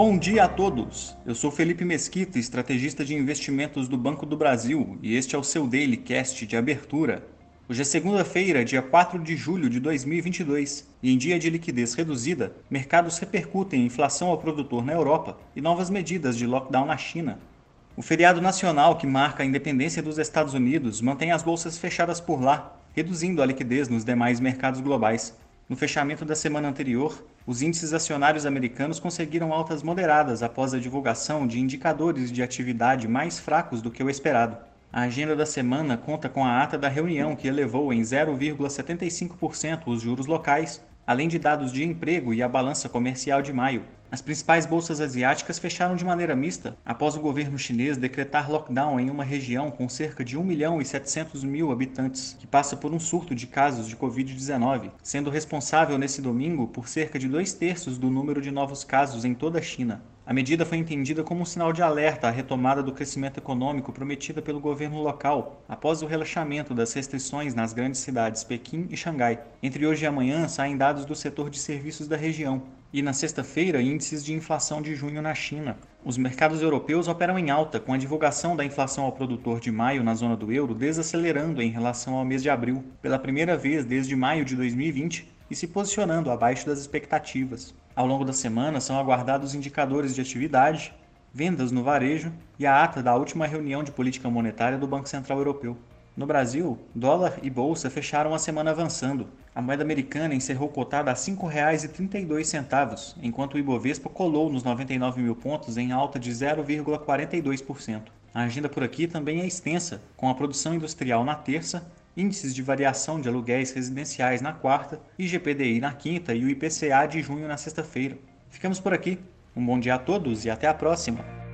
Bom dia a todos! Eu sou Felipe Mesquita, estrategista de investimentos do Banco do Brasil, e este é o seu Daily Cast de abertura. Hoje é segunda-feira, dia 4 de julho de 2022, e em dia de liquidez reduzida, mercados repercutem inflação ao produtor na Europa e novas medidas de lockdown na China. O feriado nacional que marca a independência dos Estados Unidos mantém as bolsas fechadas por lá, reduzindo a liquidez nos demais mercados globais. No fechamento da semana anterior, os índices acionários americanos conseguiram altas moderadas após a divulgação de indicadores de atividade mais fracos do que o esperado. A agenda da semana conta com a ata da reunião que elevou em 0,75% os juros locais, além de dados de emprego e a balança comercial de maio, as principais bolsas asiáticas fecharam de maneira mista após o governo chinês decretar lockdown em uma região com cerca de 1 milhão e 700 mil habitantes, que passa por um surto de casos de Covid-19, sendo responsável nesse domingo por cerca de dois terços do número de novos casos em toda a China. A medida foi entendida como um sinal de alerta à retomada do crescimento econômico prometida pelo governo local, após o relaxamento das restrições nas grandes cidades Pequim e Xangai. Entre hoje e amanhã saem dados do setor de serviços da região, e na sexta-feira, índices de inflação de junho na China. Os mercados europeus operam em alta, com a divulgação da inflação ao produtor de maio na zona do euro desacelerando em relação ao mês de abril, pela primeira vez desde maio de 2020, e se posicionando abaixo das expectativas. Ao longo da semana são aguardados indicadores de atividade, vendas no varejo e a ata da última reunião de política monetária do Banco Central Europeu. No Brasil, dólar e bolsa fecharam a semana avançando. A moeda americana encerrou cotada a R$ 5,32, enquanto o Ibovespa colou nos 99 mil pontos em alta de 0,42%. A agenda por aqui também é extensa, com a produção industrial na terça índices de variação de aluguéis residenciais na quarta, IGPDI na quinta e o IPCA de junho na sexta-feira. Ficamos por aqui. Um bom dia a todos e até a próxima!